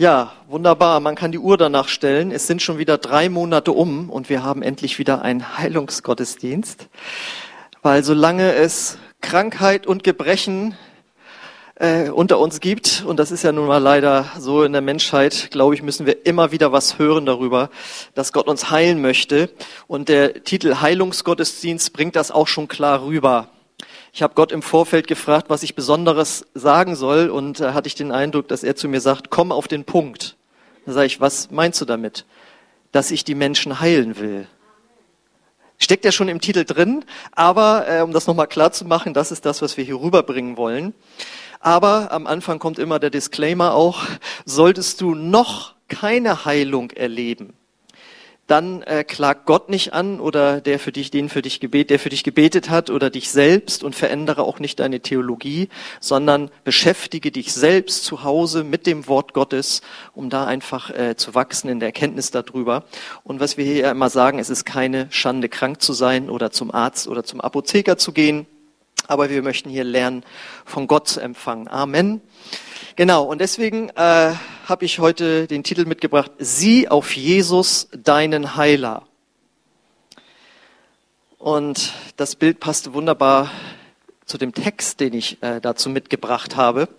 Ja, wunderbar. Man kann die Uhr danach stellen. Es sind schon wieder drei Monate um und wir haben endlich wieder einen Heilungsgottesdienst. Weil solange es Krankheit und Gebrechen äh, unter uns gibt, und das ist ja nun mal leider so in der Menschheit, glaube ich, müssen wir immer wieder was hören darüber, dass Gott uns heilen möchte. Und der Titel Heilungsgottesdienst bringt das auch schon klar rüber. Ich habe Gott im Vorfeld gefragt, was ich Besonderes sagen soll und da hatte ich den Eindruck, dass er zu mir sagt, komm auf den Punkt. Da sage ich, was meinst du damit? Dass ich die Menschen heilen will. Steckt ja schon im Titel drin, aber äh, um das nochmal klar zu machen, das ist das, was wir hier rüberbringen wollen. Aber am Anfang kommt immer der Disclaimer auch, solltest du noch keine Heilung erleben, dann äh, klag Gott nicht an oder der für dich, den für dich gebet, der für dich gebetet hat oder dich selbst und verändere auch nicht deine Theologie, sondern beschäftige dich selbst zu Hause mit dem Wort Gottes, um da einfach äh, zu wachsen in der Erkenntnis darüber. Und was wir hier immer sagen, es ist keine Schande, krank zu sein oder zum Arzt oder zum Apotheker zu gehen, aber wir möchten hier lernen, von Gott zu empfangen. Amen. Genau, und deswegen äh, habe ich heute den Titel mitgebracht, Sieh auf Jesus, deinen Heiler. Und das Bild passte wunderbar zu dem Text, den ich äh, dazu mitgebracht habe.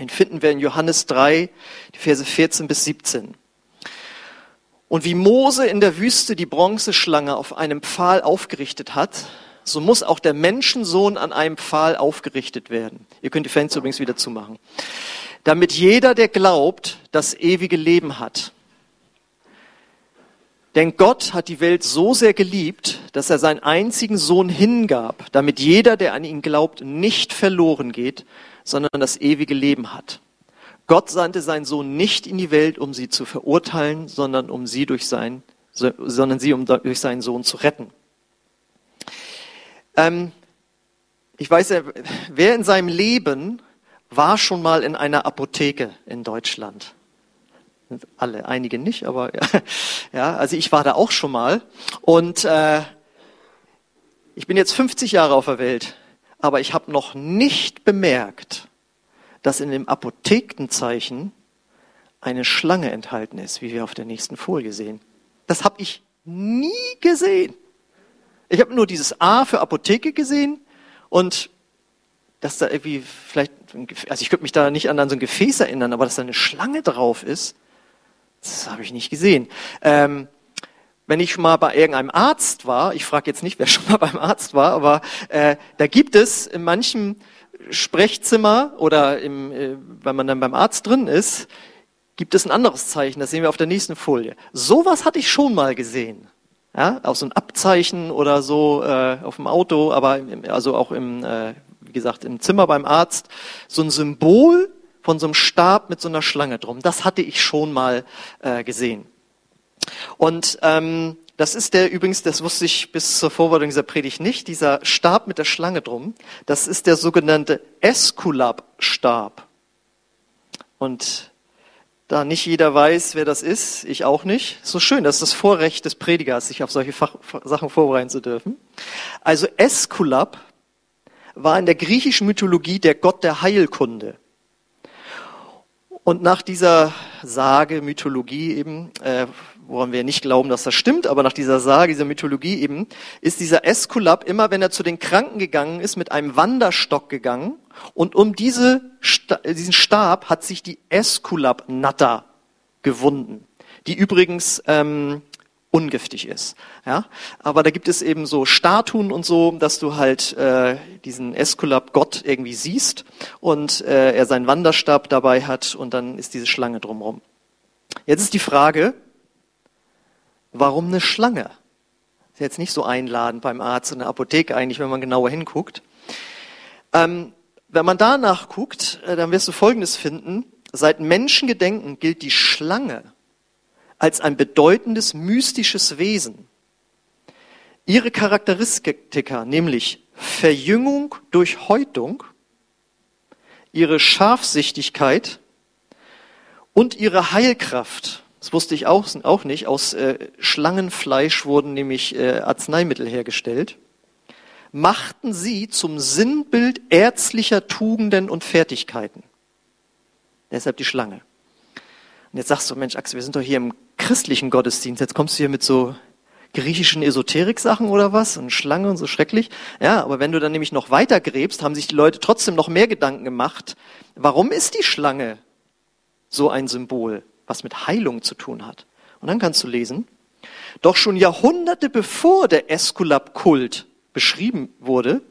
Den finden wir in Johannes 3, die Verse 14 bis 17. Und wie Mose in der Wüste die Bronzeschlange auf einem Pfahl aufgerichtet hat, so muss auch der Menschensohn an einem Pfahl aufgerichtet werden. Ihr könnt die Fenster übrigens wieder zumachen damit jeder, der glaubt, das ewige Leben hat. Denn Gott hat die Welt so sehr geliebt, dass er seinen einzigen Sohn hingab, damit jeder, der an ihn glaubt, nicht verloren geht, sondern das ewige Leben hat. Gott sandte seinen Sohn nicht in die Welt, um sie zu verurteilen, sondern um sie durch sein, sondern sie um durch seinen Sohn zu retten. Ähm, ich weiß ja, wer in seinem Leben war schon mal in einer Apotheke in Deutschland. Alle, einige nicht, aber ja, also ich war da auch schon mal. Und äh, ich bin jetzt 50 Jahre auf der Welt, aber ich habe noch nicht bemerkt, dass in dem Apothekenzeichen eine Schlange enthalten ist, wie wir auf der nächsten Folie sehen. Das habe ich nie gesehen. Ich habe nur dieses A für Apotheke gesehen und dass da irgendwie vielleicht, also ich könnte mich da nicht an, so ein Gefäß erinnern, aber dass da eine Schlange drauf ist, das habe ich nicht gesehen. Ähm, wenn ich schon mal bei irgendeinem Arzt war, ich frage jetzt nicht, wer schon mal beim Arzt war, aber äh, da gibt es in manchen Sprechzimmer oder im, äh, wenn man dann beim Arzt drin ist, gibt es ein anderes Zeichen, das sehen wir auf der nächsten Folie. Sowas hatte ich schon mal gesehen. Ja, auch so ein Abzeichen oder so äh, auf dem Auto, aber im, also auch im, äh, gesagt, im Zimmer beim Arzt, so ein Symbol von so einem Stab mit so einer Schlange drum. Das hatte ich schon mal äh, gesehen. Und ähm, das ist der übrigens, das wusste ich bis zur Vorbereitung dieser Predigt nicht, dieser Stab mit der Schlange drum. Das ist der sogenannte Esculap-Stab. Und da nicht jeder weiß, wer das ist, ich auch nicht. So schön, das ist das Vorrecht des Predigers, sich auf solche Fach Sachen vorbereiten zu dürfen. Also Esculap war in der griechischen Mythologie der Gott der Heilkunde. Und nach dieser Sage, Mythologie eben, äh, woran wir nicht glauben, dass das stimmt, aber nach dieser Sage, dieser Mythologie eben, ist dieser Eskulap immer, wenn er zu den Kranken gegangen ist, mit einem Wanderstock gegangen und um diese, diesen Stab hat sich die Eskulap-Natter gewunden, die übrigens ähm, ungiftig ist. Ja? Aber da gibt es eben so Statuen und so, dass du halt äh, diesen Eskulap Gott irgendwie siehst und äh, er seinen Wanderstab dabei hat und dann ist diese Schlange drumherum. Jetzt ist die Frage, warum eine Schlange? Ist jetzt nicht so einladend beim Arzt in der Apotheke eigentlich, wenn man genauer hinguckt. Ähm, wenn man danach guckt, äh, dann wirst du Folgendes finden. Seit Menschengedenken gilt die Schlange als ein bedeutendes mystisches Wesen. Ihre Charakteristika, nämlich Verjüngung durch Häutung, ihre Scharfsichtigkeit und ihre Heilkraft, das wusste ich auch, auch nicht, aus äh, Schlangenfleisch wurden nämlich äh, Arzneimittel hergestellt, machten sie zum Sinnbild ärztlicher Tugenden und Fertigkeiten. Deshalb die Schlange. Und jetzt sagst du, Mensch, Axel, wir sind doch hier im christlichen Gottesdienst. Jetzt kommst du hier mit so griechischen Esoterik-Sachen oder was und Schlange und so schrecklich. Ja, aber wenn du dann nämlich noch weiter gräbst, haben sich die Leute trotzdem noch mehr Gedanken gemacht. Warum ist die Schlange so ein Symbol, was mit Heilung zu tun hat? Und dann kannst du lesen, doch schon Jahrhunderte bevor der Eskulap-Kult beschrieben wurde,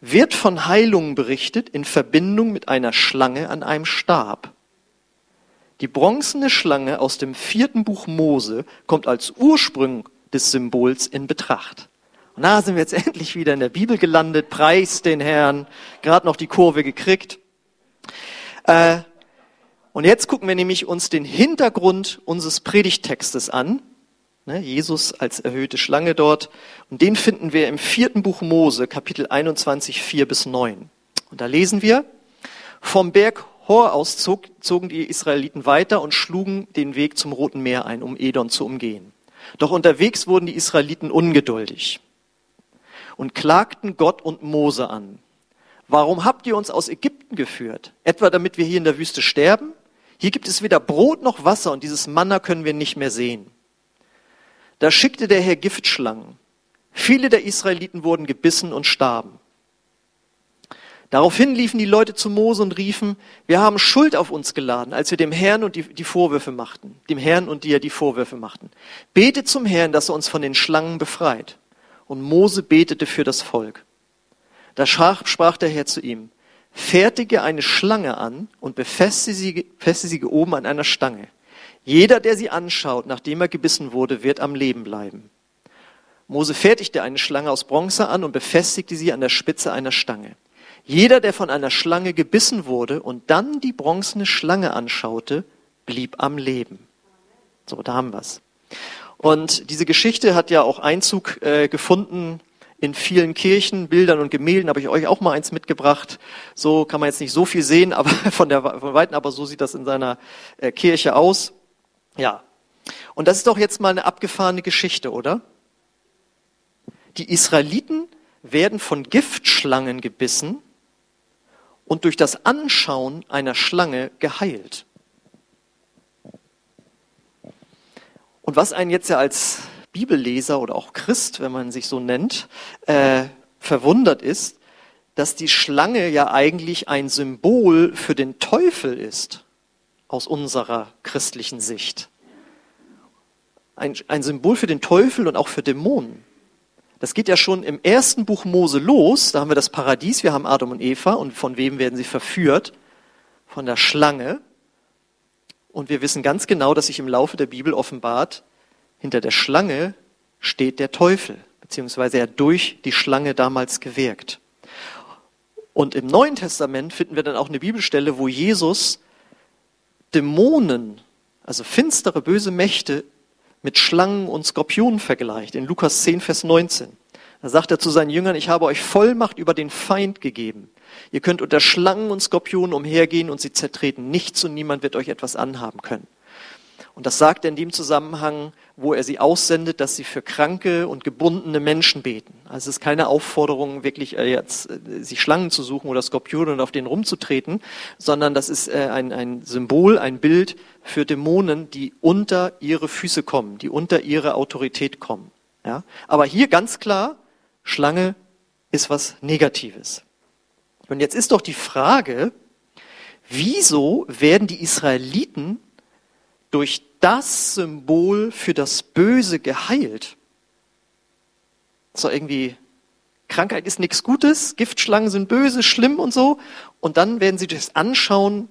wird von Heilungen berichtet in Verbindung mit einer Schlange an einem Stab. Die bronzene Schlange aus dem vierten Buch Mose kommt als Ursprung des Symbols in Betracht. Und da sind wir jetzt endlich wieder in der Bibel gelandet, preis den Herrn, gerade noch die Kurve gekriegt. Äh, und jetzt gucken wir nämlich uns den Hintergrund unseres Predigttextes an. Ne, Jesus als erhöhte Schlange dort. Und den finden wir im vierten Buch Mose, Kapitel 21, 4 bis 9. Und da lesen wir, vom Berg Hor aus zog, zogen die Israeliten weiter und schlugen den Weg zum Roten Meer ein, um Edom zu umgehen. Doch unterwegs wurden die Israeliten ungeduldig und klagten Gott und Mose an. Warum habt ihr uns aus Ägypten geführt? Etwa damit wir hier in der Wüste sterben? Hier gibt es weder Brot noch Wasser und dieses Manna können wir nicht mehr sehen. Da schickte der Herr Giftschlangen. Viele der Israeliten wurden gebissen und starben. Daraufhin liefen die Leute zu Mose und riefen, wir haben Schuld auf uns geladen, als wir dem Herrn und die, die Vorwürfe machten, dem Herrn und dir die Vorwürfe machten. Bete zum Herrn, dass er uns von den Schlangen befreit. Und Mose betete für das Volk. Da sprach der Herr zu ihm, fertige eine Schlange an und befestige sie, befestige sie oben an einer Stange. Jeder, der sie anschaut, nachdem er gebissen wurde, wird am Leben bleiben. Mose fertigte eine Schlange aus Bronze an und befestigte sie an der Spitze einer Stange. Jeder, der von einer Schlange gebissen wurde und dann die bronzene Schlange anschaute, blieb am Leben. So, da haben wir's. Und diese Geschichte hat ja auch Einzug äh, gefunden in vielen Kirchen, Bildern und Gemälden. Habe ich euch auch mal eins mitgebracht. So kann man jetzt nicht so viel sehen, aber von der von weitem, aber so sieht das in seiner äh, Kirche aus. Ja. Und das ist doch jetzt mal eine abgefahrene Geschichte, oder? Die Israeliten werden von Giftschlangen gebissen und durch das Anschauen einer Schlange geheilt. Und was einen jetzt ja als Bibelleser oder auch Christ, wenn man sich so nennt, äh, verwundert ist, dass die Schlange ja eigentlich ein Symbol für den Teufel ist, aus unserer christlichen Sicht. Ein, ein Symbol für den Teufel und auch für Dämonen. Das geht ja schon im ersten Buch Mose los. Da haben wir das Paradies, wir haben Adam und Eva und von wem werden sie verführt? Von der Schlange. Und wir wissen ganz genau, dass sich im Laufe der Bibel offenbart, hinter der Schlange steht der Teufel, beziehungsweise er durch die Schlange damals gewirkt. Und im Neuen Testament finden wir dann auch eine Bibelstelle, wo Jesus Dämonen, also finstere, böse Mächte mit Schlangen und Skorpionen vergleicht, in Lukas 10, Vers 19. Da sagt er zu seinen Jüngern, ich habe euch Vollmacht über den Feind gegeben. Ihr könnt unter Schlangen und Skorpionen umhergehen und sie zertreten. Nichts und niemand wird euch etwas anhaben können. Und das sagt er in dem Zusammenhang, wo er sie aussendet, dass sie für kranke und gebundene Menschen beten. Also es ist keine Aufforderung, wirklich äh, jetzt äh, sich Schlangen zu suchen oder Skorpione und auf denen rumzutreten, sondern das ist äh, ein, ein Symbol, ein Bild für Dämonen, die unter ihre Füße kommen, die unter ihre Autorität kommen. Ja? Aber hier ganz klar, Schlange ist was Negatives. Und jetzt ist doch die Frage, wieso werden die Israeliten durch das Symbol für das Böse geheilt. So irgendwie, Krankheit ist nichts Gutes, Giftschlangen sind böse, schlimm und so. Und dann werden sie durch das Anschauen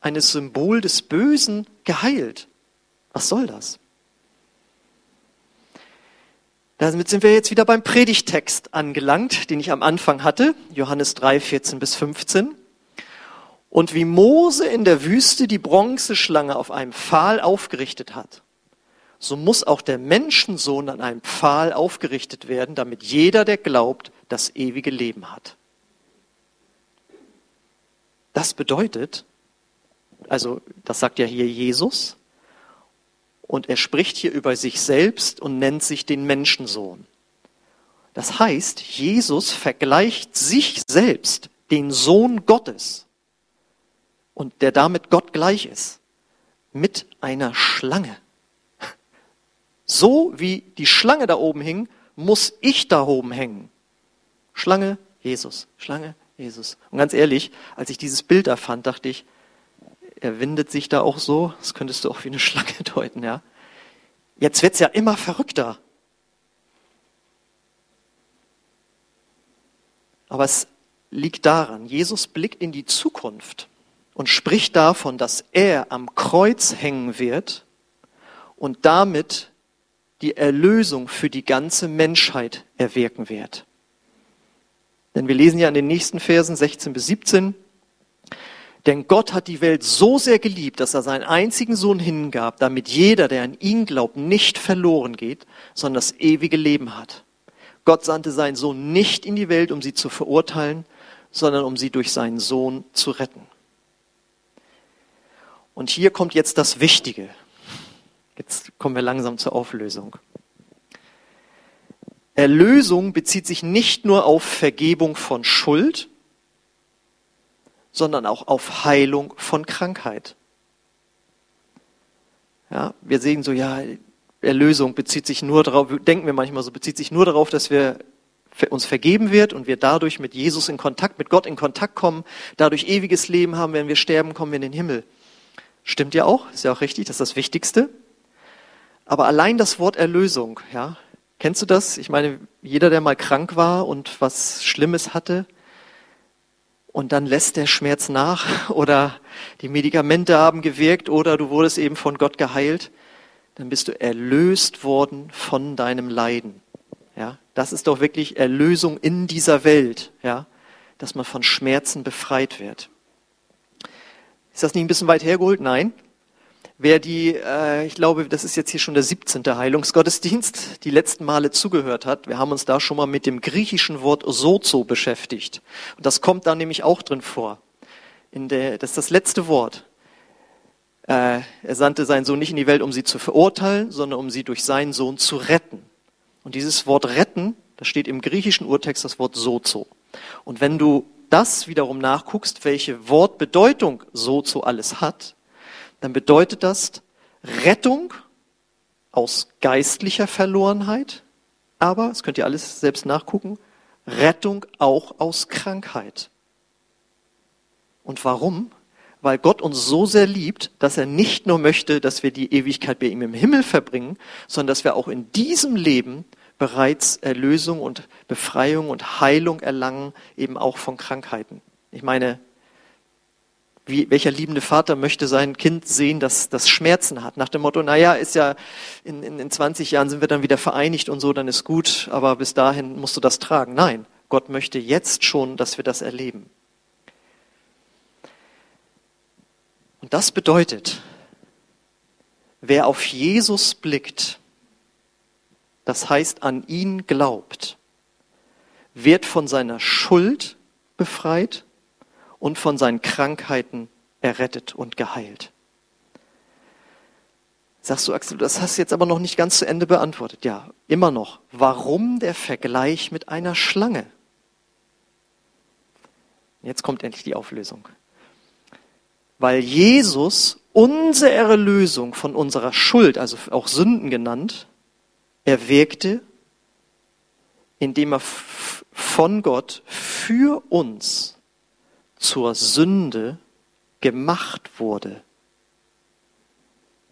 eines Symbol des Bösen geheilt. Was soll das? Damit sind wir jetzt wieder beim Predigtext angelangt, den ich am Anfang hatte, Johannes 3, 14 bis 15. Und wie Mose in der Wüste die Bronzeschlange auf einem Pfahl aufgerichtet hat, so muss auch der Menschensohn an einem Pfahl aufgerichtet werden, damit jeder, der glaubt, das ewige Leben hat. Das bedeutet, also das sagt ja hier Jesus, und er spricht hier über sich selbst und nennt sich den Menschensohn. Das heißt, Jesus vergleicht sich selbst, den Sohn Gottes, und der damit Gott gleich ist, mit einer Schlange. So wie die Schlange da oben hing, muss ich da oben hängen. Schlange, Jesus. Schlange, Jesus. Und ganz ehrlich, als ich dieses Bild da fand, dachte ich, er windet sich da auch so. Das könntest du auch wie eine Schlange deuten, ja. Jetzt wird's ja immer verrückter. Aber es liegt daran, Jesus blickt in die Zukunft und spricht davon, dass er am Kreuz hängen wird und damit die Erlösung für die ganze Menschheit erwirken wird. Denn wir lesen ja in den nächsten Versen 16 bis 17, denn Gott hat die Welt so sehr geliebt, dass er seinen einzigen Sohn hingab, damit jeder, der an ihn glaubt, nicht verloren geht, sondern das ewige Leben hat. Gott sandte seinen Sohn nicht in die Welt, um sie zu verurteilen, sondern um sie durch seinen Sohn zu retten. Und hier kommt jetzt das Wichtige. Jetzt kommen wir langsam zur Auflösung. Erlösung bezieht sich nicht nur auf Vergebung von Schuld, sondern auch auf Heilung von Krankheit. Ja, wir sehen so, ja, Erlösung bezieht sich nur darauf, denken wir manchmal so, bezieht sich nur darauf, dass wir uns vergeben wird und wir dadurch mit Jesus in Kontakt, mit Gott in Kontakt kommen, dadurch ewiges Leben haben, wenn wir sterben, kommen wir in den Himmel. Stimmt ja auch, ist ja auch richtig, das ist das Wichtigste. Aber allein das Wort Erlösung, ja, kennst du das? Ich meine, jeder, der mal krank war und was Schlimmes hatte, und dann lässt der Schmerz nach oder die Medikamente haben gewirkt oder du wurdest eben von Gott geheilt dann bist du erlöst worden von deinem Leiden. Ja, das ist doch wirklich Erlösung in dieser Welt, ja, dass man von Schmerzen befreit wird. Ist das nicht ein bisschen weit hergeholt? Nein. Wer die, äh, ich glaube, das ist jetzt hier schon der 17. Heilungsgottesdienst, die letzten Male zugehört hat, wir haben uns da schon mal mit dem griechischen Wort sozo beschäftigt. Und das kommt da nämlich auch drin vor. In der, das ist das letzte Wort. Äh, er sandte seinen Sohn nicht in die Welt, um sie zu verurteilen, sondern um sie durch seinen Sohn zu retten. Und dieses Wort retten, da steht im griechischen Urtext das Wort sozo. Und wenn du das wiederum nachguckst, welche Wortbedeutung sozo alles hat, dann bedeutet das Rettung aus geistlicher Verlorenheit, aber, das könnt ihr alles selbst nachgucken, Rettung auch aus Krankheit. Und warum? weil Gott uns so sehr liebt, dass er nicht nur möchte, dass wir die Ewigkeit bei ihm im Himmel verbringen, sondern dass wir auch in diesem Leben bereits Erlösung und Befreiung und Heilung erlangen, eben auch von Krankheiten. Ich meine, wie, welcher liebende Vater möchte sein Kind sehen, dass das Schmerzen hat? Nach dem Motto, naja, ist ja, in, in, in 20 Jahren sind wir dann wieder vereinigt und so, dann ist gut, aber bis dahin musst du das tragen. Nein, Gott möchte jetzt schon, dass wir das erleben. Und das bedeutet, wer auf Jesus blickt, das heißt an ihn glaubt, wird von seiner Schuld befreit und von seinen Krankheiten errettet und geheilt. Sagst du, Axel, das hast du jetzt aber noch nicht ganz zu Ende beantwortet. Ja, immer noch. Warum der Vergleich mit einer Schlange? Jetzt kommt endlich die Auflösung weil Jesus unsere Erlösung von unserer Schuld, also auch Sünden genannt, erwirkte, indem er von Gott für uns zur Sünde gemacht wurde.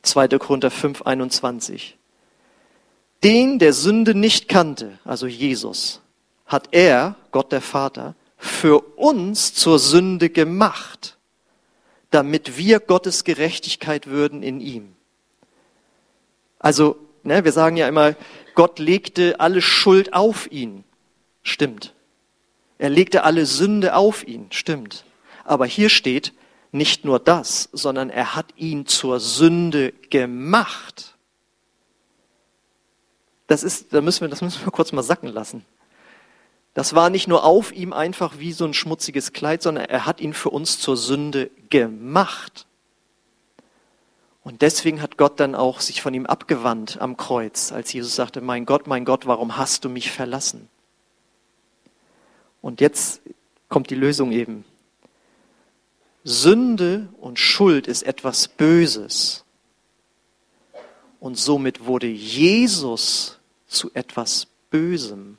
2. Korinther 5, 21. Den, der Sünde nicht kannte, also Jesus, hat er, Gott der Vater, für uns zur Sünde gemacht damit wir Gottes Gerechtigkeit würden in ihm. Also, ne, wir sagen ja immer, Gott legte alle Schuld auf ihn. Stimmt. Er legte alle Sünde auf ihn. Stimmt. Aber hier steht nicht nur das, sondern er hat ihn zur Sünde gemacht. Das ist, da müssen wir, das müssen wir kurz mal sacken lassen. Das war nicht nur auf ihm einfach wie so ein schmutziges Kleid, sondern er hat ihn für uns zur Sünde gemacht. Und deswegen hat Gott dann auch sich von ihm abgewandt am Kreuz, als Jesus sagte, mein Gott, mein Gott, warum hast du mich verlassen? Und jetzt kommt die Lösung eben. Sünde und Schuld ist etwas Böses. Und somit wurde Jesus zu etwas Bösem.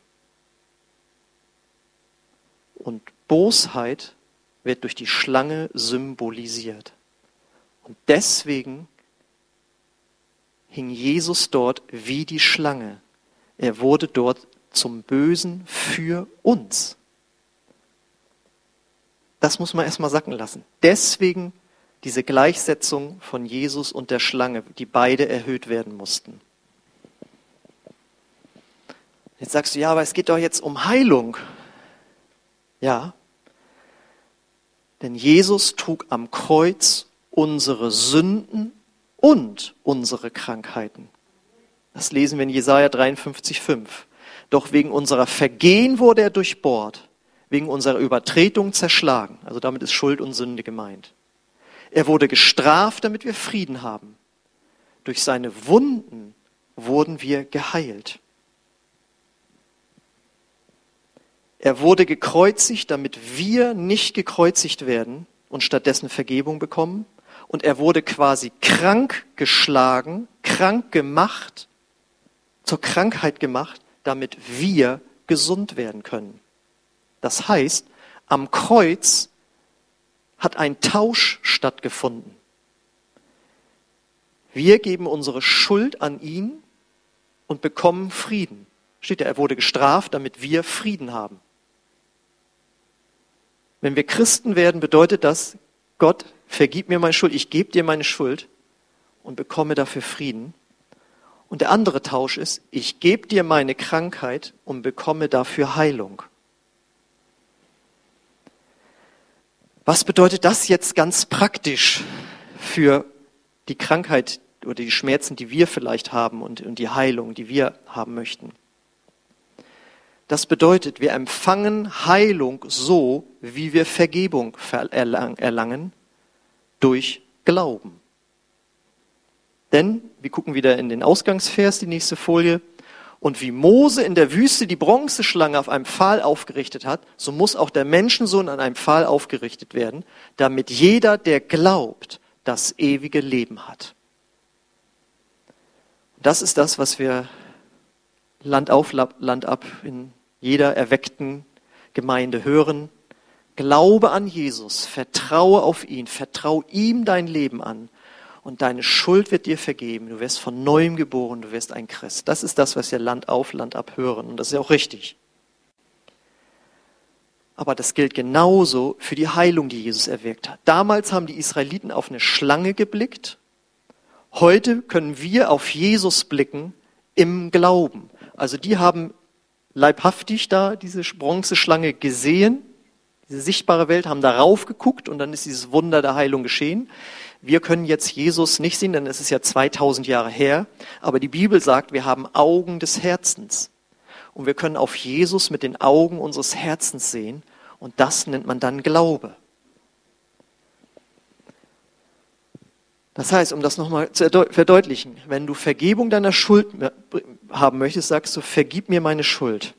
Und Bosheit wird durch die Schlange symbolisiert. Und deswegen hing Jesus dort wie die Schlange. Er wurde dort zum Bösen für uns. Das muss man erstmal sacken lassen. Deswegen diese Gleichsetzung von Jesus und der Schlange, die beide erhöht werden mussten. Jetzt sagst du, ja, aber es geht doch jetzt um Heilung. Ja, denn Jesus trug am Kreuz unsere Sünden und unsere Krankheiten. Das lesen wir in Jesaja 53,5. Doch wegen unserer Vergehen wurde er durchbohrt, wegen unserer Übertretung zerschlagen. Also damit ist Schuld und Sünde gemeint. Er wurde gestraft, damit wir Frieden haben. Durch seine Wunden wurden wir geheilt. Er wurde gekreuzigt, damit wir nicht gekreuzigt werden und stattdessen Vergebung bekommen. Und er wurde quasi krank geschlagen, krank gemacht, zur Krankheit gemacht, damit wir gesund werden können. Das heißt, am Kreuz hat ein Tausch stattgefunden. Wir geben unsere Schuld an ihn und bekommen Frieden. Steht da, er wurde gestraft, damit wir Frieden haben. Wenn wir Christen werden, bedeutet das, Gott, vergib mir meine Schuld, ich gebe dir meine Schuld und bekomme dafür Frieden. Und der andere Tausch ist, ich gebe dir meine Krankheit und bekomme dafür Heilung. Was bedeutet das jetzt ganz praktisch für die Krankheit oder die Schmerzen, die wir vielleicht haben und, und die Heilung, die wir haben möchten? Das bedeutet, wir empfangen Heilung so, wie wir Vergebung erlangen, durch Glauben. Denn, wir gucken wieder in den Ausgangsvers, die nächste Folie, und wie Mose in der Wüste die Bronzeschlange auf einem Pfahl aufgerichtet hat, so muss auch der Menschensohn an einem Pfahl aufgerichtet werden, damit jeder, der glaubt, das ewige Leben hat. Das ist das, was wir Land auf, Land ab in jeder erweckten Gemeinde hören. Glaube an Jesus, vertraue auf ihn, vertraue ihm dein Leben an und deine Schuld wird dir vergeben. Du wirst von neuem geboren, du wirst ein Christ. Das ist das, was wir Land auf, Land ab hören und das ist ja auch richtig. Aber das gilt genauso für die Heilung, die Jesus erwirkt hat. Damals haben die Israeliten auf eine Schlange geblickt. Heute können wir auf Jesus blicken im Glauben. Also die haben leibhaftig da diese Bronzeschlange gesehen, diese sichtbare Welt, haben darauf geguckt und dann ist dieses Wunder der Heilung geschehen. Wir können jetzt Jesus nicht sehen, denn es ist ja 2000 Jahre her, aber die Bibel sagt, wir haben Augen des Herzens und wir können auf Jesus mit den Augen unseres Herzens sehen und das nennt man dann Glaube. Das heißt, um das nochmal zu verdeutlichen, wenn du Vergebung deiner Schuld haben möchtest, sagst du, vergib mir meine Schuld.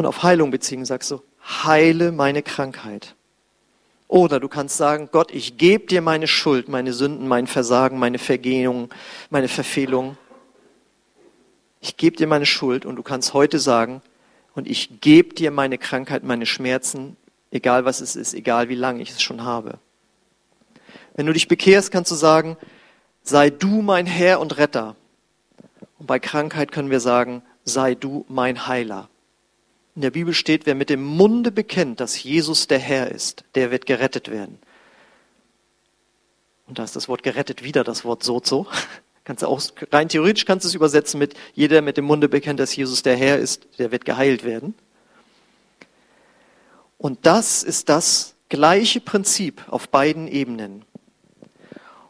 Und auf Heilung beziehen sagst du, heile meine Krankheit. Oder du kannst sagen, Gott, ich gebe dir meine Schuld, meine Sünden, mein Versagen, meine Vergehung, meine Verfehlung. Ich gebe dir meine Schuld und du kannst heute sagen, und ich gebe dir meine Krankheit, meine Schmerzen, egal was es ist, egal wie lange ich es schon habe. Wenn du dich bekehrst, kannst du sagen, sei du mein Herr und Retter. Und bei Krankheit können wir sagen, sei du mein Heiler. In der Bibel steht, wer mit dem Munde bekennt, dass Jesus der Herr ist, der wird gerettet werden. Und da ist das Wort gerettet wieder das Wort sozo. Kannst du auch, rein theoretisch kannst du es übersetzen mit, jeder mit dem Munde bekennt, dass Jesus der Herr ist, der wird geheilt werden. Und das ist das gleiche Prinzip auf beiden Ebenen.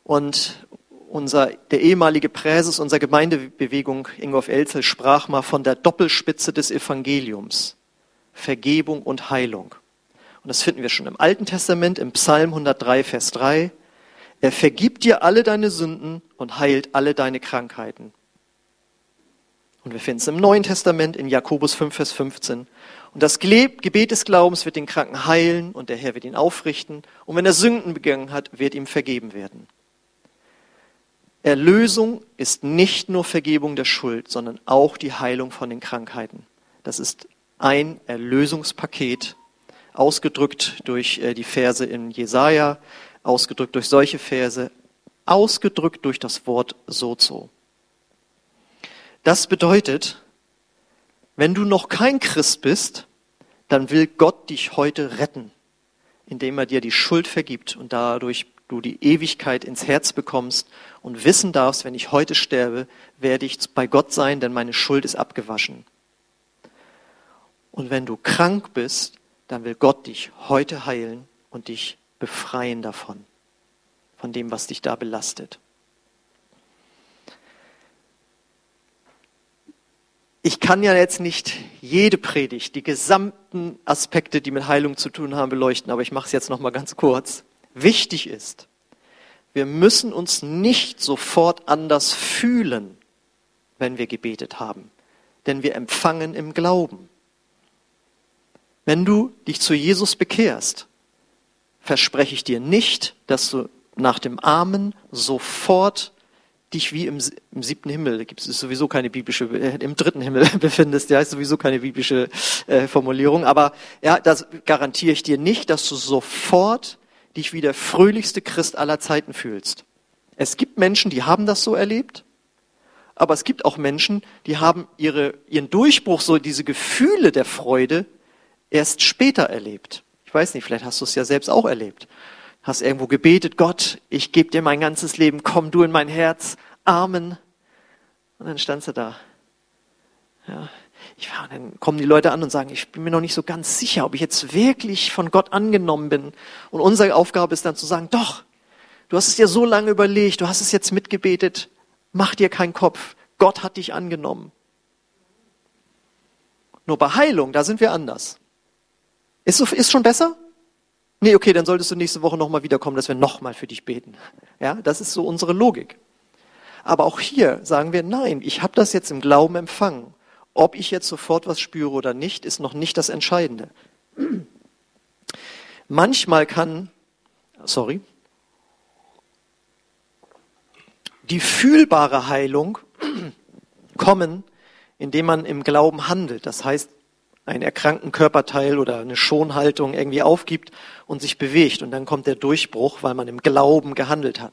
Und unser, der ehemalige Präses unserer Gemeindebewegung, Ingolf Elzel, sprach mal von der Doppelspitze des Evangeliums. Vergebung und Heilung. Und das finden wir schon im Alten Testament, im Psalm 103, Vers 3. Er vergibt dir alle deine Sünden und heilt alle deine Krankheiten. Und wir finden es im Neuen Testament in Jakobus 5, Vers 15. Und das Gebet des Glaubens wird den Kranken heilen und der Herr wird ihn aufrichten. Und wenn er Sünden begangen hat, wird ihm vergeben werden. Erlösung ist nicht nur Vergebung der Schuld, sondern auch die Heilung von den Krankheiten. Das ist ein Erlösungspaket, ausgedrückt durch äh, die Verse in Jesaja, ausgedrückt durch solche Verse, ausgedrückt durch das Wort Sozo. Das bedeutet, wenn du noch kein Christ bist, dann will Gott dich heute retten, indem er dir die Schuld vergibt und dadurch du die Ewigkeit ins Herz bekommst und wissen darfst, wenn ich heute sterbe, werde ich bei Gott sein, denn meine Schuld ist abgewaschen. Und wenn du krank bist, dann will Gott dich heute heilen und dich befreien davon, von dem, was dich da belastet. Ich kann ja jetzt nicht jede Predigt, die gesamten Aspekte, die mit Heilung zu tun haben, beleuchten, aber ich mache es jetzt noch mal ganz kurz. Wichtig ist, wir müssen uns nicht sofort anders fühlen, wenn wir gebetet haben, denn wir empfangen im Glauben. Wenn du dich zu Jesus bekehrst, verspreche ich dir nicht, dass du nach dem Amen sofort dich wie im, im siebten Himmel, da gibt es sowieso keine biblische, äh, im dritten Himmel befindest, ja, ist sowieso keine biblische äh, Formulierung, aber ja, das garantiere ich dir nicht, dass du sofort dich wie der fröhlichste Christ aller Zeiten fühlst. Es gibt Menschen, die haben das so erlebt, aber es gibt auch Menschen, die haben ihre, ihren Durchbruch, so diese Gefühle der Freude erst später erlebt. Ich weiß nicht, vielleicht hast du es ja selbst auch erlebt. Hast irgendwo gebetet, Gott, ich gebe dir mein ganzes Leben, komm du in mein Herz, Amen. Und dann standst du da. Ja, ich, dann kommen die Leute an und sagen, ich bin mir noch nicht so ganz sicher, ob ich jetzt wirklich von Gott angenommen bin. Und unsere Aufgabe ist dann zu sagen, doch, du hast es dir so lange überlegt, du hast es jetzt mitgebetet, mach dir keinen Kopf, Gott hat dich angenommen. Nur bei Heilung, da sind wir anders. Ist, ist schon besser? Nee, okay, dann solltest du nächste Woche nochmal wiederkommen, dass wir nochmal für dich beten. Ja, das ist so unsere Logik. Aber auch hier sagen wir, nein, ich habe das jetzt im Glauben empfangen. Ob ich jetzt sofort was spüre oder nicht, ist noch nicht das Entscheidende. Manchmal kann, sorry, die fühlbare Heilung kommen, indem man im Glauben handelt. Das heißt, einen erkrankten Körperteil oder eine Schonhaltung irgendwie aufgibt und sich bewegt. Und dann kommt der Durchbruch, weil man im Glauben gehandelt hat.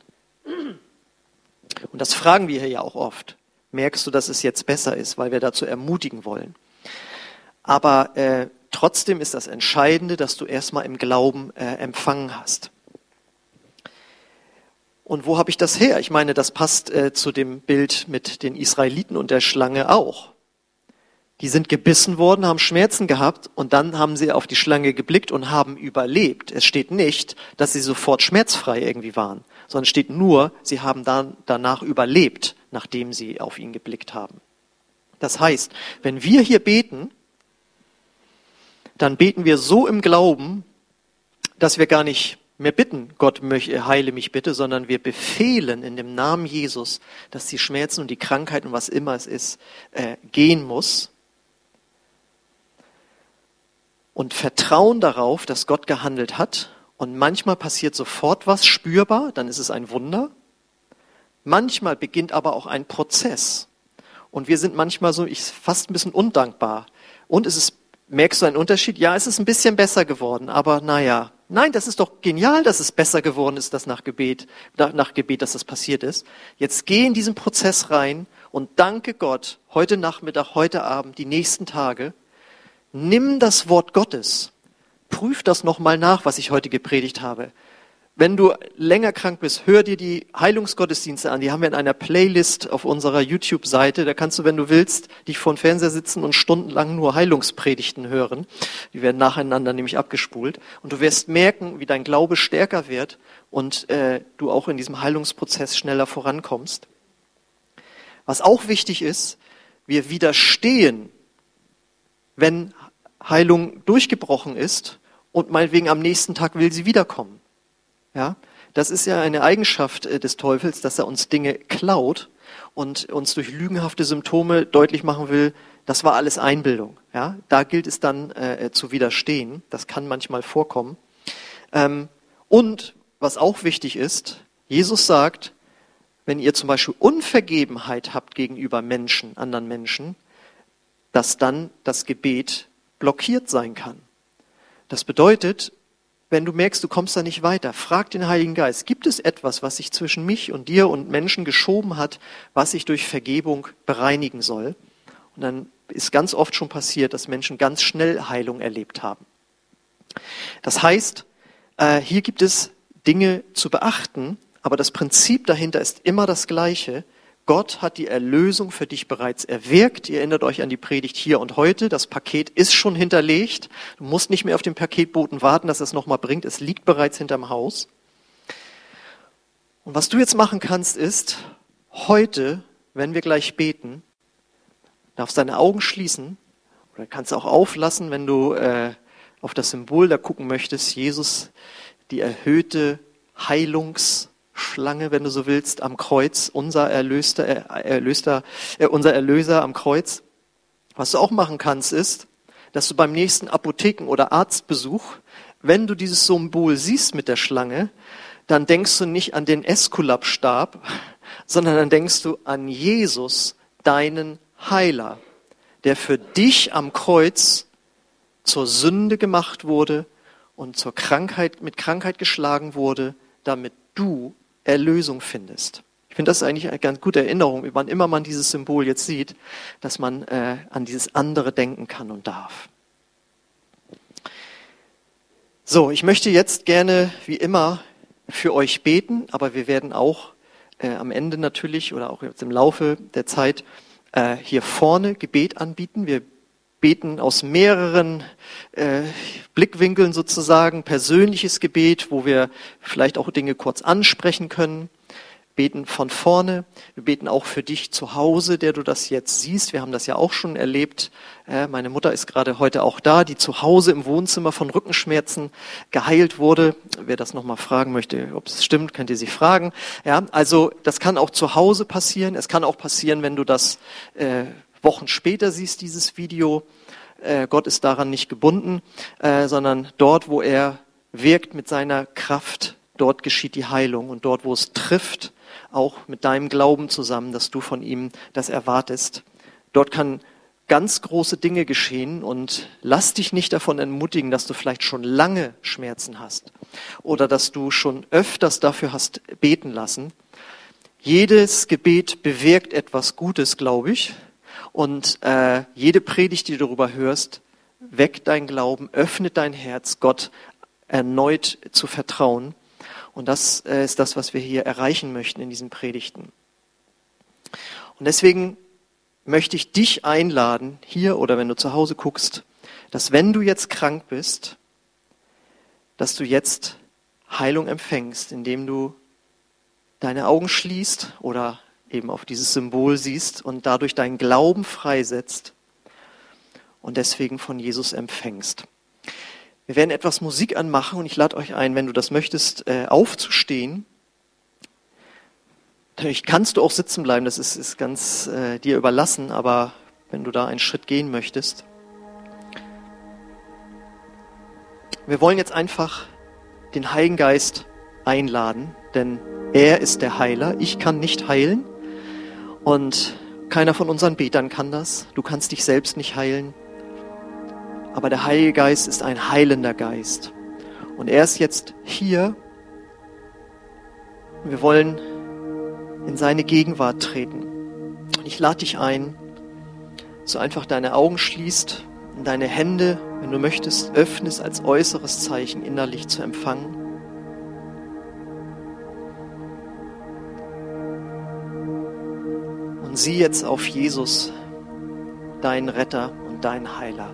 Und das fragen wir hier ja auch oft merkst du, dass es jetzt besser ist, weil wir dazu ermutigen wollen. Aber äh, trotzdem ist das Entscheidende, dass du erstmal im Glauben äh, empfangen hast. Und wo habe ich das her? Ich meine, das passt äh, zu dem Bild mit den Israeliten und der Schlange auch. Die sind gebissen worden, haben Schmerzen gehabt und dann haben sie auf die Schlange geblickt und haben überlebt. Es steht nicht, dass sie sofort schmerzfrei irgendwie waren, sondern es steht nur, sie haben dann danach überlebt nachdem sie auf ihn geblickt haben. Das heißt, wenn wir hier beten, dann beten wir so im Glauben, dass wir gar nicht mehr bitten, Gott heile mich bitte, sondern wir befehlen in dem Namen Jesus, dass die Schmerzen und die Krankheit und was immer es ist, äh, gehen muss. Und vertrauen darauf, dass Gott gehandelt hat. Und manchmal passiert sofort was spürbar, dann ist es ein Wunder. Manchmal beginnt aber auch ein Prozess. Und wir sind manchmal so, ich fast ein bisschen undankbar. Und es ist, merkst du einen Unterschied? Ja, es ist ein bisschen besser geworden, aber naja. Nein, das ist doch genial, dass es besser geworden ist, dass nach Gebet, nach Gebet, dass das passiert ist. Jetzt geh in diesen Prozess rein und danke Gott heute Nachmittag, heute Abend, die nächsten Tage. Nimm das Wort Gottes. Prüf das nochmal nach, was ich heute gepredigt habe. Wenn du länger krank bist, hör dir die Heilungsgottesdienste an. Die haben wir in einer Playlist auf unserer YouTube-Seite. Da kannst du, wenn du willst, dich vor dem Fernseher sitzen und stundenlang nur Heilungspredigten hören. Die werden nacheinander nämlich abgespult. Und du wirst merken, wie dein Glaube stärker wird und äh, du auch in diesem Heilungsprozess schneller vorankommst. Was auch wichtig ist, wir widerstehen, wenn Heilung durchgebrochen ist und meinetwegen am nächsten Tag will sie wiederkommen. Ja, das ist ja eine Eigenschaft äh, des Teufels, dass er uns Dinge klaut und uns durch lügenhafte Symptome deutlich machen will, das war alles Einbildung. Ja, da gilt es dann äh, zu widerstehen. Das kann manchmal vorkommen. Ähm, und was auch wichtig ist, Jesus sagt, wenn ihr zum Beispiel Unvergebenheit habt gegenüber Menschen, anderen Menschen, dass dann das Gebet blockiert sein kann. Das bedeutet, wenn du merkst, du kommst da nicht weiter, frag den Heiligen Geist, gibt es etwas, was sich zwischen mich und dir und Menschen geschoben hat, was ich durch Vergebung bereinigen soll? Und dann ist ganz oft schon passiert, dass Menschen ganz schnell Heilung erlebt haben. Das heißt, äh, hier gibt es Dinge zu beachten, aber das Prinzip dahinter ist immer das gleiche. Gott hat die Erlösung für dich bereits erwirkt. Ihr erinnert euch an die Predigt hier und heute. Das Paket ist schon hinterlegt. Du musst nicht mehr auf den Paketboten warten, dass er es nochmal bringt. Es liegt bereits hinterm Haus. Und was du jetzt machen kannst, ist, heute, wenn wir gleich beten, darfst deine Augen schließen oder kannst auch auflassen, wenn du äh, auf das Symbol da gucken möchtest. Jesus, die erhöhte Heilungs- Schlange, wenn du so willst, am Kreuz, unser Erlöster, Erlöster, äh, unser Erlöser am Kreuz. Was du auch machen kannst, ist, dass du beim nächsten Apotheken- oder Arztbesuch, wenn du dieses Symbol siehst mit der Schlange, dann denkst du nicht an den Eskulapstab, sondern dann denkst du an Jesus, deinen Heiler, der für dich am Kreuz zur Sünde gemacht wurde und zur Krankheit, mit Krankheit geschlagen wurde, damit du Erlösung findest. Ich finde das eigentlich eine ganz gute Erinnerung, wann immer man dieses Symbol jetzt sieht, dass man äh, an dieses andere denken kann und darf. So, ich möchte jetzt gerne, wie immer, für euch beten, aber wir werden auch äh, am Ende natürlich oder auch jetzt im Laufe der Zeit äh, hier vorne Gebet anbieten. Wir beten aus mehreren äh, Blickwinkeln sozusagen, persönliches Gebet, wo wir vielleicht auch Dinge kurz ansprechen können, beten von vorne, wir beten auch für dich zu Hause, der du das jetzt siehst. Wir haben das ja auch schon erlebt. Äh, meine Mutter ist gerade heute auch da, die zu Hause im Wohnzimmer von Rückenschmerzen geheilt wurde. Wer das nochmal fragen möchte, ob es stimmt, könnt ihr sie fragen. Ja, also das kann auch zu Hause passieren. Es kann auch passieren, wenn du das äh, Wochen später siehst, dieses Video. Äh, Gott ist daran nicht gebunden, äh, sondern dort, wo er wirkt mit seiner Kraft, dort geschieht die Heilung und dort, wo es trifft, auch mit deinem Glauben zusammen, dass du von ihm das erwartest. Dort kann ganz große Dinge geschehen und lass dich nicht davon entmutigen, dass du vielleicht schon lange Schmerzen hast oder dass du schon öfters dafür hast beten lassen. Jedes Gebet bewirkt etwas Gutes, glaube ich. Und äh, jede Predigt, die du darüber hörst, weckt dein Glauben, öffnet dein Herz, Gott erneut zu vertrauen. Und das äh, ist das, was wir hier erreichen möchten in diesen Predigten. Und deswegen möchte ich dich einladen, hier oder wenn du zu Hause guckst, dass wenn du jetzt krank bist, dass du jetzt Heilung empfängst, indem du deine Augen schließt oder eben auf dieses Symbol siehst und dadurch deinen Glauben freisetzt und deswegen von Jesus empfängst. Wir werden etwas Musik anmachen und ich lade euch ein, wenn du das möchtest, äh, aufzustehen. Natürlich kannst du auch sitzen bleiben, das ist, ist ganz äh, dir überlassen, aber wenn du da einen Schritt gehen möchtest. Wir wollen jetzt einfach den Heiligen Geist einladen, denn er ist der Heiler. Ich kann nicht heilen. Und keiner von unseren Betern kann das. Du kannst dich selbst nicht heilen. Aber der Heilige Geist ist ein heilender Geist. Und er ist jetzt hier. Wir wollen in seine Gegenwart treten. Und ich lade dich ein, so einfach deine Augen schließt und deine Hände, wenn du möchtest, öffnest als äußeres Zeichen innerlich zu empfangen. Sieh jetzt auf Jesus, deinen Retter und deinen Heiler.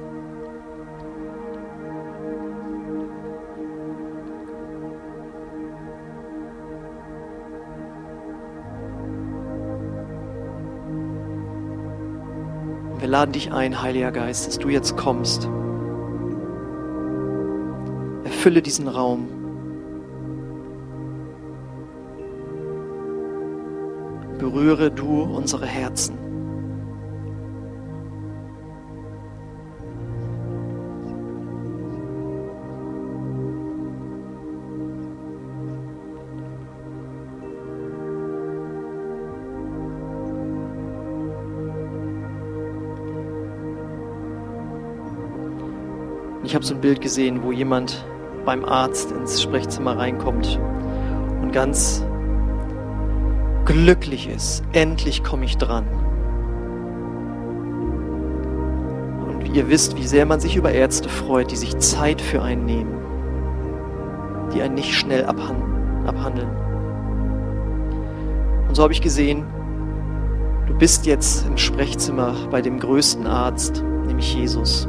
wir laden dich ein, Heiliger Geist, dass du jetzt kommst. Erfülle diesen Raum. berühre du unsere Herzen. Ich habe so ein Bild gesehen, wo jemand beim Arzt ins Sprechzimmer reinkommt und ganz glücklich ist. Endlich komme ich dran. Und ihr wisst, wie sehr man sich über Ärzte freut, die sich Zeit für einen nehmen, die einen nicht schnell abhandeln. Und so habe ich gesehen, du bist jetzt im Sprechzimmer bei dem größten Arzt, nämlich Jesus.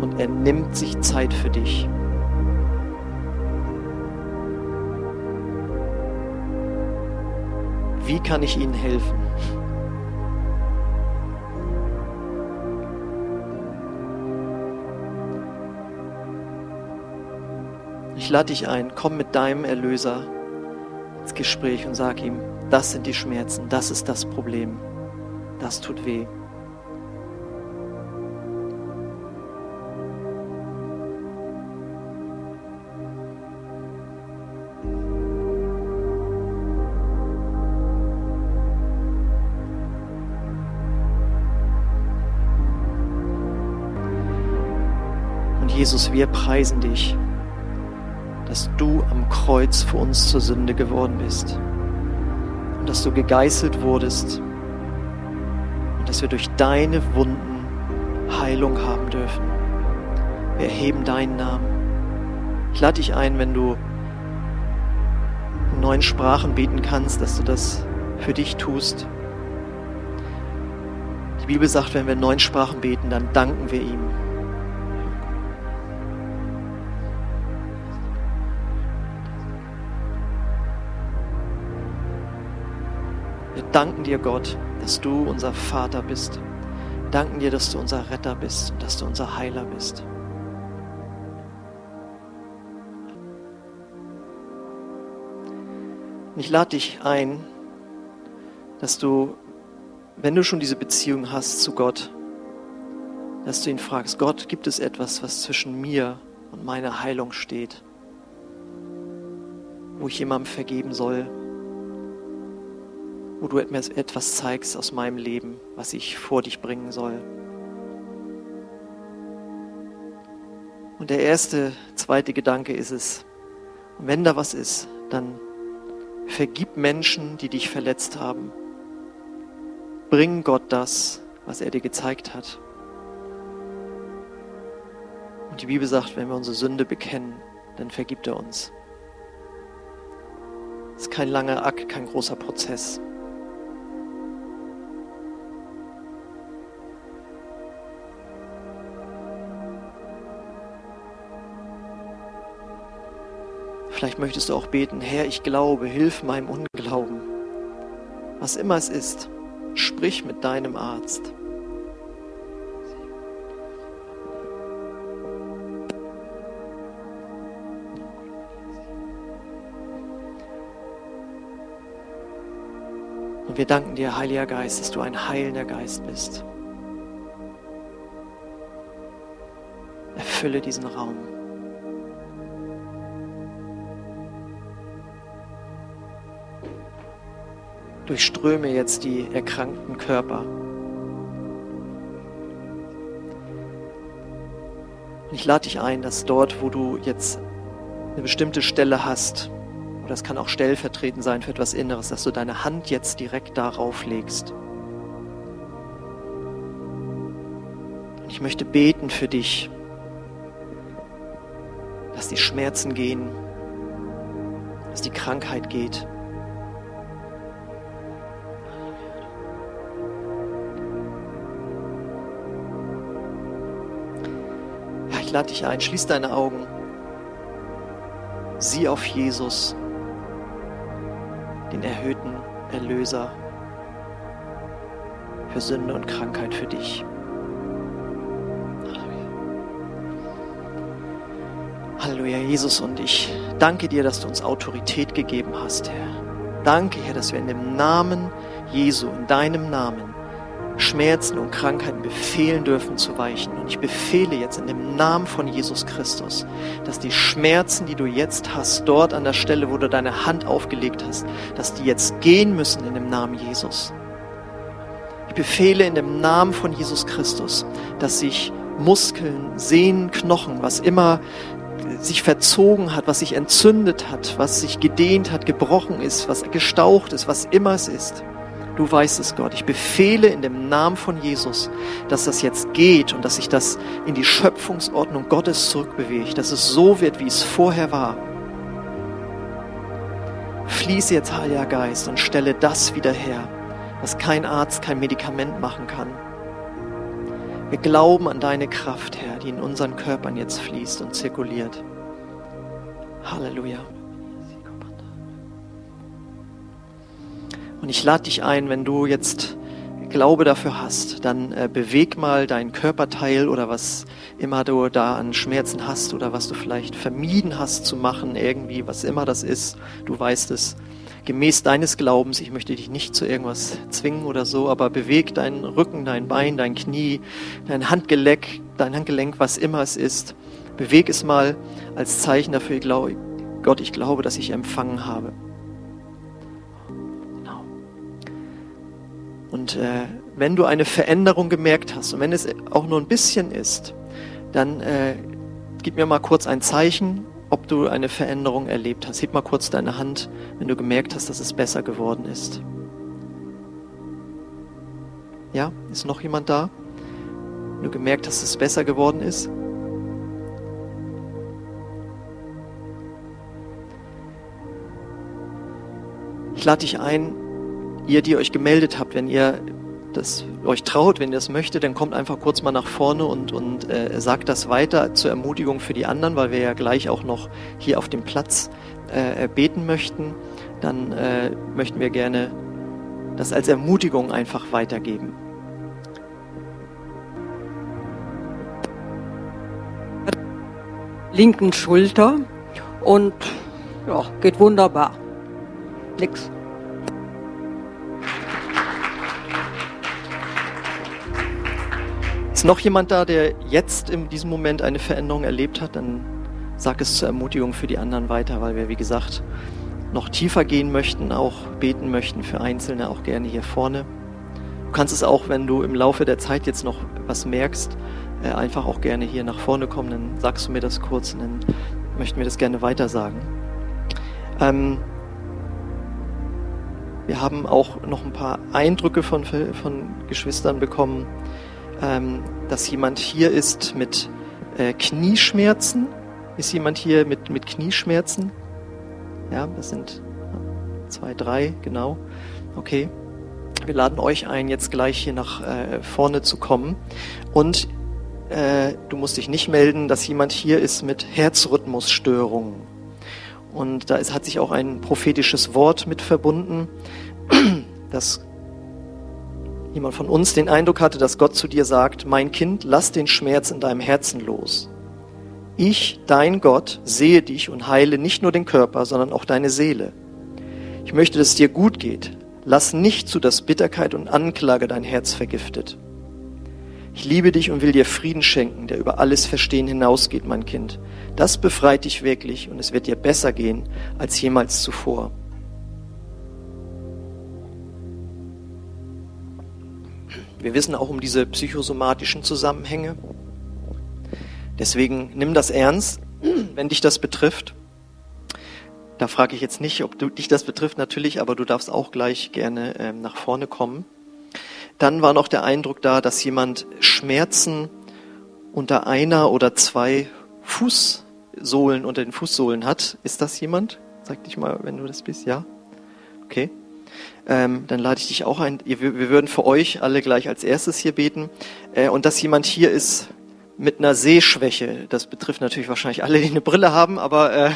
Und er nimmt sich Zeit für dich. Wie kann ich Ihnen helfen? Ich lade dich ein, komm mit deinem Erlöser ins Gespräch und sag ihm, das sind die Schmerzen, das ist das Problem, das tut weh. Jesus, wir preisen dich, dass du am Kreuz für uns zur Sünde geworden bist und dass du gegeißelt wurdest und dass wir durch deine Wunden Heilung haben dürfen. Wir erheben deinen Namen. Ich lade dich ein, wenn du in neuen Sprachen beten kannst, dass du das für dich tust. Die Bibel sagt, wenn wir in neuen Sprachen beten, dann danken wir ihm. Danken dir, Gott, dass du unser Vater bist. Danken dir, dass du unser Retter bist und dass du unser Heiler bist. Und ich lade dich ein, dass du, wenn du schon diese Beziehung hast zu Gott, dass du ihn fragst, Gott, gibt es etwas, was zwischen mir und meiner Heilung steht, wo ich jemandem vergeben soll, wo du mir etwas zeigst aus meinem Leben, was ich vor dich bringen soll. Und der erste, zweite Gedanke ist es, wenn da was ist, dann vergib Menschen, die dich verletzt haben. Bring Gott das, was er dir gezeigt hat. Und die Bibel sagt, wenn wir unsere Sünde bekennen, dann vergibt er uns. Es ist kein langer Akt, kein großer Prozess. Vielleicht möchtest du auch beten, Herr, ich glaube, hilf meinem Unglauben. Was immer es ist, sprich mit deinem Arzt. Und wir danken dir, Heiliger Geist, dass du ein heilender Geist bist. Erfülle diesen Raum. Durchströme jetzt die erkrankten Körper. Und ich lade dich ein, dass dort, wo du jetzt eine bestimmte Stelle hast, oder es kann auch stellvertretend sein für etwas Inneres, dass du deine Hand jetzt direkt darauf legst. Und ich möchte beten für dich, dass die Schmerzen gehen, dass die Krankheit geht. Ich lade dich ein, schließ deine Augen. Sieh auf Jesus, den erhöhten Erlöser für Sünde und Krankheit für dich. Halleluja. Halleluja, Jesus, und ich danke dir, dass du uns Autorität gegeben hast, Herr. Danke, Herr, dass wir in dem Namen Jesu, in deinem Namen, Schmerzen und Krankheiten befehlen dürfen zu weichen. Und ich befehle jetzt in dem Namen von Jesus Christus, dass die Schmerzen, die du jetzt hast, dort an der Stelle, wo du deine Hand aufgelegt hast, dass die jetzt gehen müssen in dem Namen Jesus. Ich befehle in dem Namen von Jesus Christus, dass sich Muskeln, Sehnen, Knochen, was immer sich verzogen hat, was sich entzündet hat, was sich gedehnt hat, gebrochen ist, was gestaucht ist, was immer es ist. Du weißt es, Gott. Ich befehle in dem Namen von Jesus, dass das jetzt geht und dass sich das in die Schöpfungsordnung Gottes zurückbewegt, dass es so wird, wie es vorher war. Fließe jetzt, Heiliger Geist, und stelle das wieder her, was kein Arzt, kein Medikament machen kann. Wir glauben an deine Kraft, Herr, die in unseren Körpern jetzt fließt und zirkuliert. Halleluja. Und ich lade dich ein, wenn du jetzt Glaube dafür hast, dann äh, beweg mal dein Körperteil oder was immer du da an Schmerzen hast oder was du vielleicht vermieden hast zu machen, irgendwie, was immer das ist. Du weißt es. Gemäß deines Glaubens, ich möchte dich nicht zu irgendwas zwingen oder so, aber beweg deinen Rücken, dein Bein, dein Knie, dein Handgelenk, dein Handgelenk, was immer es ist. Beweg es mal als Zeichen dafür, Gott, ich glaube, dass ich empfangen habe. Und äh, wenn du eine Veränderung gemerkt hast und wenn es auch nur ein bisschen ist, dann äh, gib mir mal kurz ein Zeichen, ob du eine Veränderung erlebt hast. Heb mal kurz deine Hand, wenn du gemerkt hast, dass es besser geworden ist. Ja, ist noch jemand da? Wenn du gemerkt hast, dass es besser geworden ist? Ich lade dich ein, ihr, die euch gemeldet habt, wenn ihr das euch traut, wenn ihr das möchtet, dann kommt einfach kurz mal nach vorne und, und äh, sagt das weiter zur Ermutigung für die anderen, weil wir ja gleich auch noch hier auf dem Platz äh, beten möchten. Dann äh, möchten wir gerne das als Ermutigung einfach weitergeben. Linken Schulter und ja, geht wunderbar. Nix. Ist noch jemand da, der jetzt in diesem Moment eine Veränderung erlebt hat? Dann sag es zur Ermutigung für die anderen weiter, weil wir, wie gesagt, noch tiefer gehen möchten, auch beten möchten für Einzelne, auch gerne hier vorne. Du kannst es auch, wenn du im Laufe der Zeit jetzt noch was merkst, äh, einfach auch gerne hier nach vorne kommen, dann sagst du mir das kurz und dann möchten wir das gerne weiter sagen. Ähm, wir haben auch noch ein paar Eindrücke von, von Geschwistern bekommen, ähm, dass jemand hier ist mit äh, Knieschmerzen. Ist jemand hier mit, mit Knieschmerzen? Ja, das sind zwei, drei, genau. Okay. Wir laden euch ein, jetzt gleich hier nach äh, vorne zu kommen. Und äh, du musst dich nicht melden, dass jemand hier ist mit Herzrhythmusstörungen. Und da ist, hat sich auch ein prophetisches Wort mit verbunden. Das jemand von uns den Eindruck hatte, dass Gott zu dir sagt, mein Kind, lass den Schmerz in deinem Herzen los. Ich, dein Gott, sehe dich und heile nicht nur den Körper, sondern auch deine Seele. Ich möchte, dass es dir gut geht. Lass nicht zu, dass Bitterkeit und Anklage dein Herz vergiftet. Ich liebe dich und will dir Frieden schenken, der über alles Verstehen hinausgeht, mein Kind. Das befreit dich wirklich und es wird dir besser gehen als jemals zuvor. Wir wissen auch um diese psychosomatischen Zusammenhänge. Deswegen nimm das ernst, wenn dich das betrifft. Da frage ich jetzt nicht, ob du, dich das betrifft, natürlich, aber du darfst auch gleich gerne ähm, nach vorne kommen. Dann war noch der Eindruck da, dass jemand Schmerzen unter einer oder zwei Fußsohlen unter den Fußsohlen hat. Ist das jemand? Sag dich mal, wenn du das bist. Ja? Okay ähm, dann lade ich dich auch ein. Wir, würden für euch alle gleich als erstes hier beten. Äh, und dass jemand hier ist mit einer Sehschwäche, das betrifft natürlich wahrscheinlich alle, die eine Brille haben, aber äh,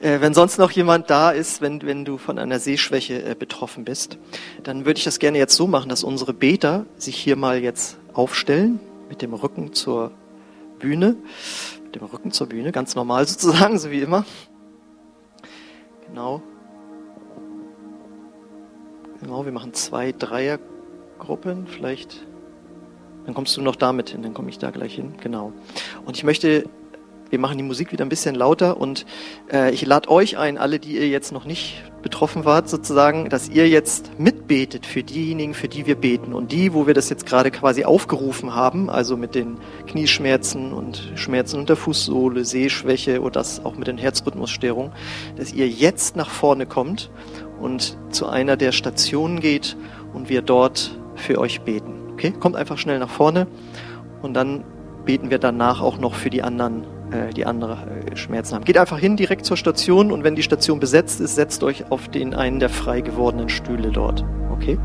äh, wenn sonst noch jemand da ist, wenn, wenn du von einer Sehschwäche äh, betroffen bist, dann würde ich das gerne jetzt so machen, dass unsere Beter sich hier mal jetzt aufstellen, mit dem Rücken zur Bühne, mit dem Rücken zur Bühne, ganz normal sozusagen, so wie immer. Genau. Genau, wir machen zwei Dreiergruppen, vielleicht. Dann kommst du noch damit hin, dann komme ich da gleich hin. Genau. Und ich möchte wir machen die Musik wieder ein bisschen lauter und äh, ich lade euch ein, alle, die ihr jetzt noch nicht betroffen wart, sozusagen, dass ihr jetzt mitbetet für diejenigen, für die wir beten. Und die, wo wir das jetzt gerade quasi aufgerufen haben, also mit den Knieschmerzen und Schmerzen unter Fußsohle, Sehschwäche oder das auch mit den Herzrhythmusstörungen, dass ihr jetzt nach vorne kommt und zu einer der Stationen geht und wir dort für euch beten. Okay? Kommt einfach schnell nach vorne und dann beten wir danach auch noch für die anderen äh, die andere äh, Schmerzen haben. Geht einfach hin direkt zur Station und wenn die Station besetzt ist, setzt euch auf den einen der frei gewordenen Stühle dort. Okay?